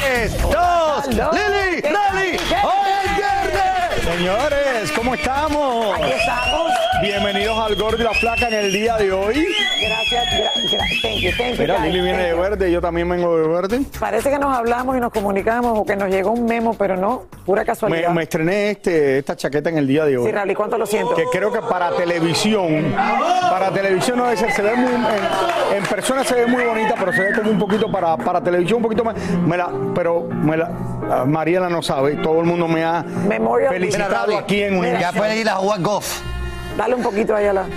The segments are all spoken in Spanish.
Tres, dos, Hello. Lili, ¿Qué Lali, hoy es viernes. Señores, ¿cómo estamos? Aquí estamos. Bienvenidos al Gordo y la Flaca en el día de hoy. Gracias, gra- gra- thank you, thank you, Mira, guys, Lili viene de verde, yo también vengo de verde. Parece que nos hablamos y nos comunicamos o que nos llegó un memo, pero no, pura casualidad. me estrené este, esta chaqueta en el día de hoy. Sí, Raúl, ¿y cuánto lo siento? que creo que para televisión, para televisión no es, se ve muy, en, en persona se ve muy bonita, pero se ve como un poquito para, para televisión un poquito más, me la, pero me la, ah, Mariela no sabe, todo el mundo me ha Memorial- felicitado Mira, Raúl, aquí en un Ya puede ir a jugar golf. Dale un poquito ahí a la...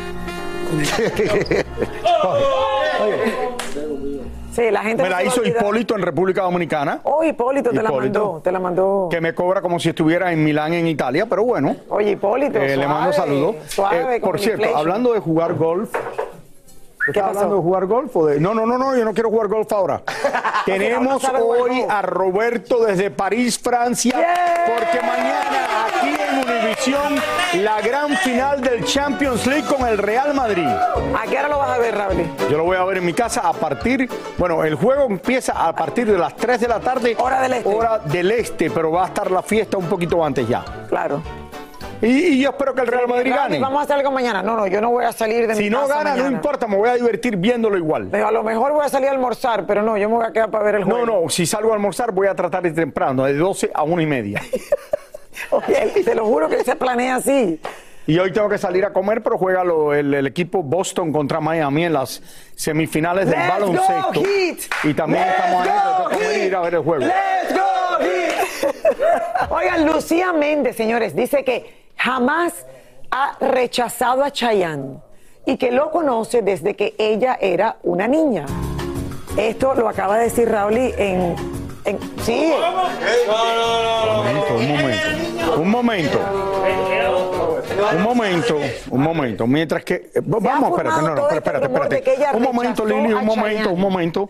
Sí, la gente me la hizo. Hipólito en República Dominicana, Oh, Hipólito, te la mandó, te la mandó. que me cobra como si estuviera en Milán, en Italia, pero bueno. Oye, Hipólito, eh, le mando suave, saludos. Suave, Eh, por cierto, inflation. hablando de jugar golf, ¿Estás hablando de jugar golf o de.? No, no, no, no, yo no quiero jugar golf ahora. Tenemos hoy a Roberto desde París, Francia, Yeah. porque mañana aquí en Univisión la gran final del Champions League con el Real Madrid. ¿A qué hora lo vas a ver, Raúl? Yo lo voy a ver en mi casa a partir. Bueno, el juego empieza a partir de las 3 de la tarde. Hora del este. Hora del este, pero va a estar la fiesta un poquito antes ya. Claro. Y, y yo espero que el Real Madrid gane. Vamos a hacer algo mañana. No, no, yo no voy a salir de mi Si no casa gana, no importa, me voy a divertir viéndolo igual. Pero a lo mejor voy a salir a almorzar, pero no, yo me voy a quedar para ver el juego. No, no, si salgo a almorzar voy a tratar de ir temprano, de 12 a 1 y media. Oye, te lo juro que se planea así. Y hoy tengo que salir a comer, pero juega lo- el, el equipo Boston contra Miami en las semifinales del Let's go, baloncesto. Heat. Y también Let's estamos go, que Heat. ir a ver el juego. Let's go, Heat. Oigan, Lucía Méndez, señores, dice que jamás ha rechazado a Chayanne y que lo conoce desde que ella era una niña. Esto lo acaba de decir Raúl en, en- sí, Un momento, un momento. Un momento, un momento. Mientras que. eh, Vamos, espérate, no, no, este espérate, espérate. Un momento, Lili, un momento, un momento.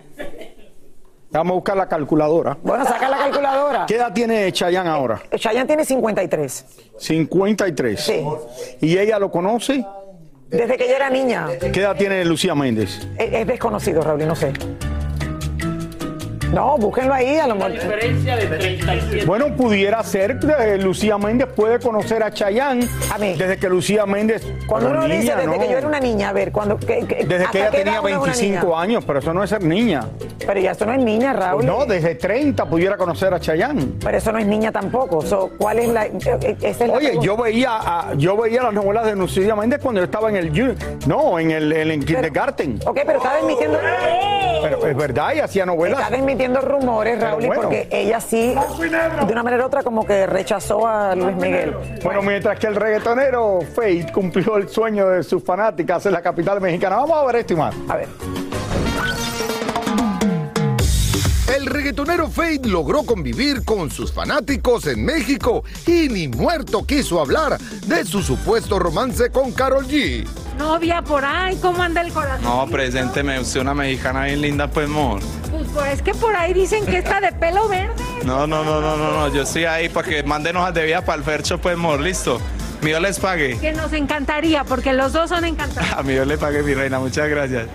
Vamos a buscar la calculadora. bueno, saca la calculadora. ¿Qué edad tiene Chayanne ahora? Chayanne tiene 53, 53. Sí. ¿Y ella lo conoce? desde que ella era niña. ¿Qué edad tiene Lucía Méndez? Es, es desconocido, Raúl, no sé. No, búsquenlo ahí, a lo mejor. diferencia de 37. Bueno, pudiera ser que Lucía Méndez puede conocer a Chayanne A mí. desde que Lucía Méndez. Cuando uno dice niña, desde no. que yo era una niña, a ver, cuando. que- que- Desde ¿hasta que ella tenía edad uno es una 25 niña? años, pero eso no es ser niña. Pero ya eso no es niña, Raúl. No, desde 30 pudiera conocer a Chayanne. Pero eso no es niña tampoco. So, ¿Cuál es la.? eh, eh, esa es la Oye, pregunta. yo veía, a- yo veía las novelas de Lucía Méndez cuando yo estaba en el no, en el, en el kindergarten. Ok, pero está desmitiendo. Pero es verdad, y hacía novelas. Está rumores, Raúl, bueno. porque ella sí, de una manera u otra, como que rechazó a Luis Miguel. Bueno, mientras que el reggaetonero Fate cumplió el sueño de sus fanáticas en la capital mexicana. Vamos a ver esto y más. A ver. El reggaetonero Fade logró convivir con sus fanáticos en México y ni muerto quiso hablar de su supuesto romance con Carol G. Novia por ahí, ¿cómo anda el corazón? No, presénteme usted una mexicana bien linda, pues, amor. Pues, pues, es que por ahí dicen que está de pelo verde. No, no, no, no, no, no. Yo estoy ahí para que manden hojas de vida para el Fercho, pues, amor. Listo. Mi Dios les pague. Que nos encantaría, porque los dos son encantados. A mi Dios le pague, mi reina. Muchas gracias.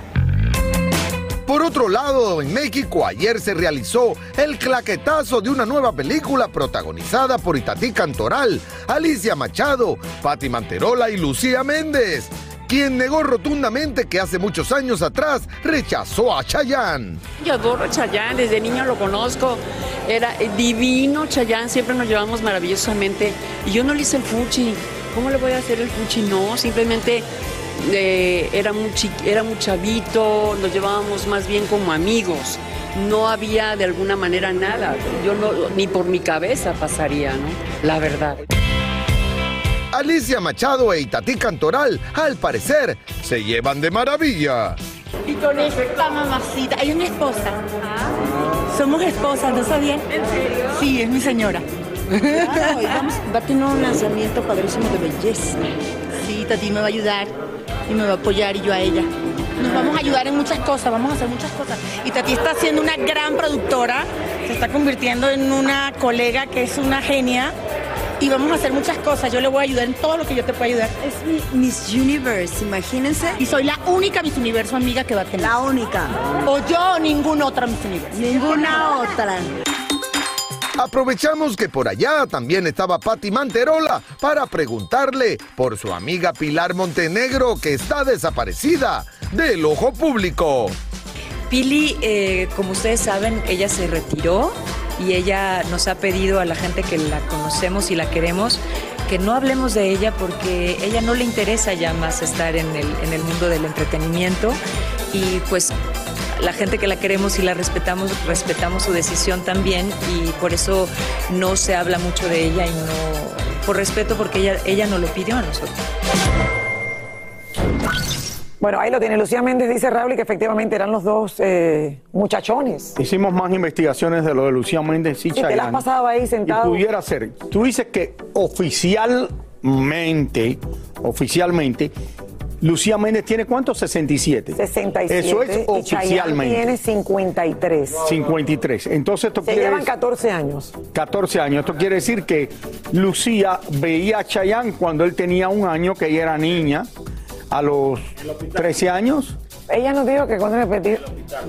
Por otro lado, en México ayer se realizó el claquetazo de una nueva película protagonizada por Itatí Cantoral, Alicia Machado, Patti Manterola y Lucía Méndez, quien negó rotundamente que hace muchos años atrás rechazó a Chayanne. Yo adoro a Chayanne, desde niño lo conozco. Era eh, divino, Chayán, siempre nos llevamos maravillosamente. Y yo no le hice el fuchi. ¿Cómo le voy a hacer el fuchi? No, simplemente eh, era, muy era muy chavito, nos llevábamos más bien como amigos. No había de alguna manera nada. Yo no, ni por mi cabeza pasaría, ¿no? La verdad. Alicia Machado e Itatí Cantoral, al parecer, se llevan de maravilla. Y con esta mamacita, ella es mi esposa. Somos esposas, ¿no sabían? ¿En serio? Sí, es mi señora. Claro, y vamos, va a tener un lanzamiento padrísimo de belleza. Sí, Tati me va a ayudar y me va a apoyar y yo a ella. Nos vamos a ayudar en muchas cosas, vamos a hacer muchas cosas. Y Tati está siendo una gran productora, se está convirtiendo en una colega que es una genia y vamos a hacer muchas cosas. Yo le voy a ayudar en todo lo que yo te pueda ayudar. Es mi Miss Universe, imagínense. Y soy la única Miss Universo amiga que va a tener. La única. O yo o ninguna otra Miss Universo. Ninguna otra. Aprovechamos que por allá también estaba Patti Manterola para preguntarle por su amiga Pilar Montenegro que está desaparecida del ojo público. Pili, eh, como ustedes saben, ella se retiró y ella nos ha pedido a la gente que la conocemos y la queremos que no hablemos de ella porque ella no le interesa ya más estar en el, en el mundo del entretenimiento y pues la gente que la queremos y la respetamos, respetamos su decisión también y por eso no se habla mucho de ella y no, por respeto porque ella, ella no lo pidió a nosotros. Bueno, ahí lo tiene. Lucía Méndez dice Raúl que efectivamente eran los dos eh, muchachones. Hicimos más investigaciones de lo de Lucía Méndez y Sí, te la has Chayanne. pasado ahí sentado. Y pudiera ser. Tú dices que oficialmente, oficialmente, Lucía Méndez tiene cuánto? 67. 67. Eso es y oficialmente. tiene 53. 53. Entonces esto Se quiere llevan decir- 14 años. 14 años. Esto quiere decir que Lucía veía a Chayanne cuando él tenía un año, que ella era niña, a los 13 años. Ella nos dijo que cuando era petit-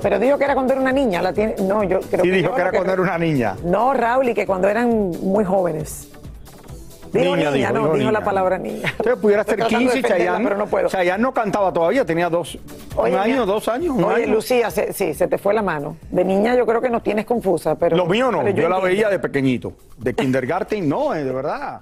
pero dijo que era cuando era una niña. La tiene, no, yo creo Sí, que dijo yo que era cuando era una niña. No, Raúl, y que cuando eran muy jóvenes. Dijo niña, Niña, dijo, no, dijo la palabra niña. Entonces pudiera ser tratando de 15 y Chayanne. pero no puedo. Chayanne no cantaba todavía, tenía dos, Oye, un año, dos años, un Oye, año. Lucía, se- sí, se te fue la mano. De niña yo creo que nos tienes confusa, pero... Lo mío no, pero yo, la veía de pequeñito. De kindergarten, no, eh, de verdad.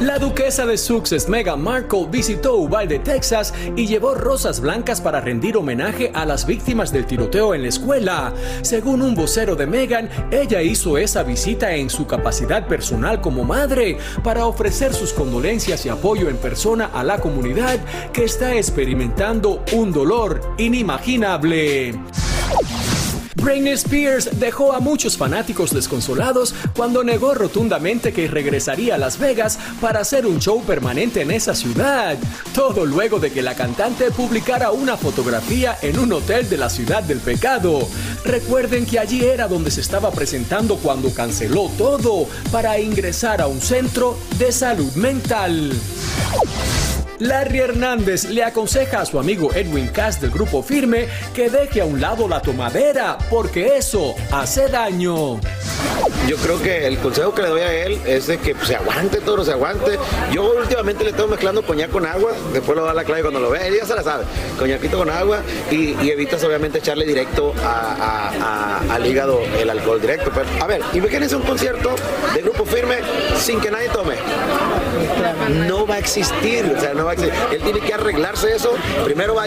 La duquesa de Sussex, Meghan Markle, visitó Uvalde, Texas y llevó rosas blancas para rendir homenaje a las víctimas del tiroteo en la escuela. Según un vocero de Meghan, ella hizo esa visita en su capacidad personal como madre para ofrecer sus condolencias y apoyo en persona a la comunidad que está experimentando un dolor inimaginable. Britney Spears dejó a muchos fanáticos desconsolados cuando negó rotundamente que regresaría a Las Vegas para hacer un show permanente en esa ciudad. Todo luego de que la cantante publicara una fotografía en un hotel de la ciudad del pecado. Recuerden que allí era donde se estaba presentando cuando canceló todo para ingresar a un centro de salud mental. Larry Hernández le aconseja a su amigo Edwin Cass del grupo Firme que deje a un lado la tomadera porque eso hace daño. Yo creo que el consejo que le doy a él es de que pues, se aguante todo, se aguante. Yo últimamente le estoy mezclando coñac con agua, después lo da la clave cuando lo ve, él ya se la sabe. Coñaquito con agua y, y evitas obviamente echarle directo a- a- a- al hígado el alcohol directo. Pero, a ver, imagínense un concierto de grupo firme sin que nadie tome. No va a existir, o sea, no va a Él tiene que arreglarse eso. Primero va,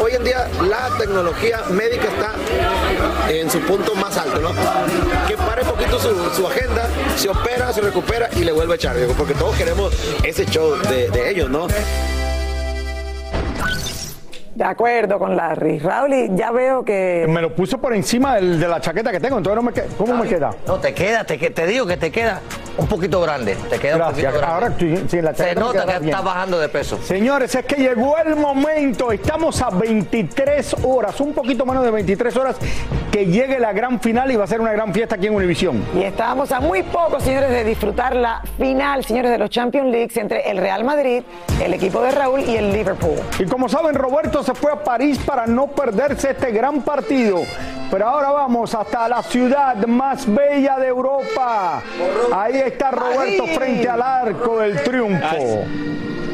hoy en día la tecnología médica está en su punto más alto, ¿no? Que pare un poquito su, su agenda, se opera, se recupera y le vuelve a echar, digo, porque todos queremos ese show de, de ellos, ¿no? De acuerdo con Larry. Raúl, y ya veo que... Me lo puso por encima del- de la chaqueta que tengo, entonces no me queda. ¿Cómo me queda? No, te queda, te, que- te digo que te queda Un poquito grande, te queda Gracias. un poquito grande. Ahora estoy- sí, la Se nota que bien. estás bajando de peso. Señores, es que llegó el momento. Estamos a 23 horas, un poquito menos de 23 horas, que llegue la gran final y va a ser una gran fiesta aquí en Univisión. Y estábamos a muy poco, señores, de disfrutar la final, señores, de los Champions Leagues entre el Real Madrid, el equipo de Raúl y el Liverpool. Y como saben, Roberto se fue a París para no perderse este gran partido. Pero ahora vamos hasta la ciudad más bella de Europa. Ahí está Roberto frente al arco del triunfo.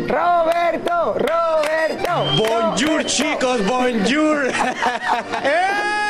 Roberto, Roberto. Bonjour chicos, bonjour.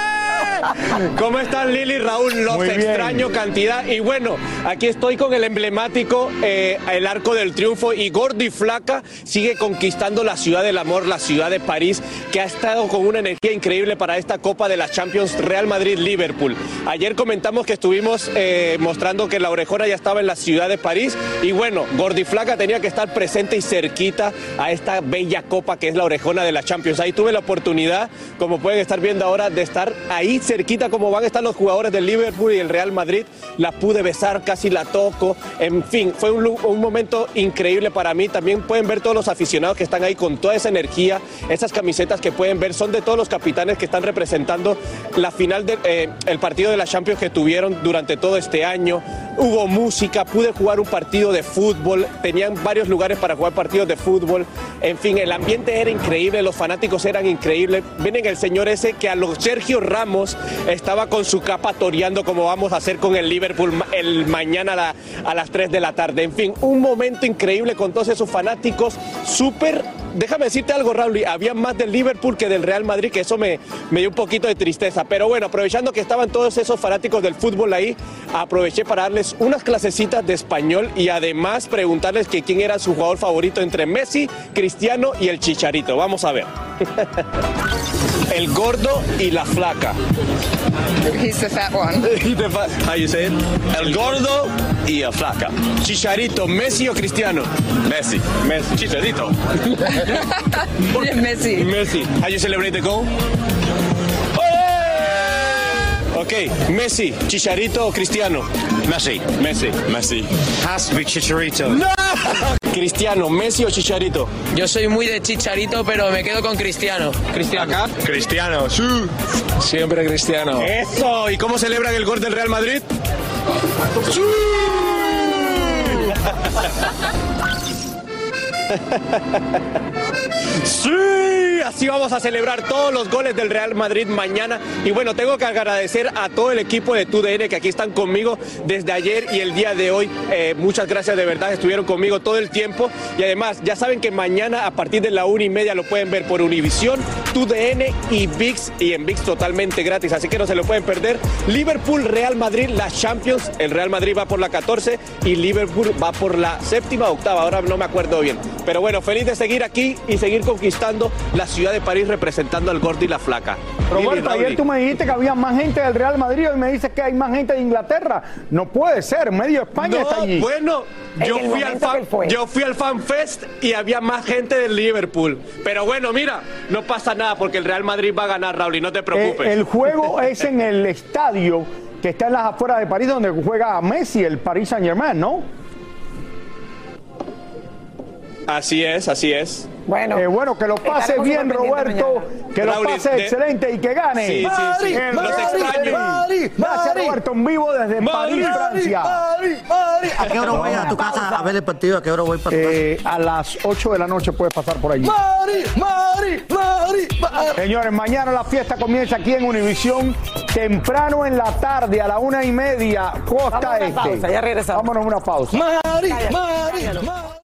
¿Cómo están Lili Raúl? Los Muy bien. extraño cantidad. Y bueno, aquí estoy con el emblemático eh, El Arco del Triunfo y Gordi Flaca sigue conquistando la ciudad del amor, la ciudad de París, que ha estado con una energía increíble para esta Copa de la Champions Real Madrid-Liverpool. Ayer comentamos que estuvimos eh, mostrando que la orejona ya estaba en la ciudad de París y bueno, Gordi Flaca tenía que estar presente y cerquita a esta bella copa que es la orejona de la Champions. Ahí tuve la oportunidad, como pueden estar viendo ahora, de estar ahí cerquita como van a estar los jugadores del Liverpool y el Real Madrid. La pude besar, casi la toco. En fin, fue un, momento increíble para mí. También pueden ver todos los aficionados que están ahí con toda esa energía. Esas camisetas que pueden ver son de todos los capitanes que están representando la final del partido de la Champions que tuvieron durante todo este año. Hubo música, pude jugar un partido de fútbol, tenían varios lugares para jugar partidos de fútbol. En fin, el ambiente era increíble, los fanáticos eran increíbles. Vienen el señor ese que a los Sergio Ramos estaba con su capa toreando como vamos a hacer con el Liverpool el mañana a, a las 3 de la tarde. En fin, un momento increíble con todos esos fanáticos, súper déjame decirte algo, Raúl, había más del Liverpool que del Real Madrid, que eso me, me dio un poquito de tristeza. Pero bueno, aprovechando que estaban todos esos fanáticos del fútbol ahí, aproveché para darles unas clasecitas de español y además preguntarles que quién era su jugador favorito entre Messi, Cristiano y el Chicharito. Vamos a ver. el gordo y la flaca. He's the fat one. How you say it? El gordo y la flaca. Chicharito, Messi o Cristiano? Messi. Messi. Chicharito. Messi. Messi. How you celebrate the goal? Ok, Messi, Chicharito o Cristiano? Messi. Messi. Messi. Has to be Chicharito. ¡No! Cristiano, Messi o Chicharito? Yo soy muy de Chicharito, pero me quedo con Cristiano. Cristiano. ¿Acá? Cristiano, sí. Siempre Cristiano. Eso. ¿Y cómo celebran el gol del Real Madrid? ¡Sí! See? Sí, así vamos a celebrar todos los goles del Real Madrid mañana. Y bueno, tengo que agradecer a todo el equipo de TUDN que aquí están conmigo desde ayer y el día de hoy. Eh, muchas gracias de verdad, estuvieron conmigo todo el tiempo. Y además, ya saben que mañana a partir de la una y media lo pueden ver por Univisión, TUDN y VIX. Y en VIX totalmente gratis, así que no se lo pueden perder. Liverpool, Real Madrid, la Champions. El Real Madrid va por la 14 y Liverpool va por la séptima octava. Ahora no me acuerdo bien. Pero bueno, feliz de seguir aquí y seguir conquistando la ciudad de París representando al gordo y la flaca. Roberto, ayer tú me dijiste que había más gente del Real Madrid y me dices que hay más gente de Inglaterra. No puede ser, medio España No, está allí. bueno, yo fui, al fan, yo fui al Fan Fest y había más gente del Liverpool. Pero bueno, mira, no pasa nada porque el Real Madrid va a ganar, Raúl, y no te preocupes. Eh, el juego es en el estadio que está en las afueras de París, donde juega Messi, el Paris Saint Germain, ¿no? Así es, así es. Bueno, Eh, bueno, que lo pase bien, Roberto. Que lo Raúl, pase de- excelente y que gane. Sí, sí, sí. El Los extraño. Madrid. Gracias, Roberto, en vivo desde París, Francia. ¿A qué hora voy a tu casa a ver el partido? ¿A qué hora voy para tu casa? Eh, a las 8 de la noche puedes pasar por allí. Mari, Mari, Mari, Mari. Señores, mañana la fiesta comienza aquí en Univisión, temprano en la tarde, a la una y media, costa Vamos este. pausa, ya regresamos. Vámonos a una pausa. Mari, cállalo. Mari.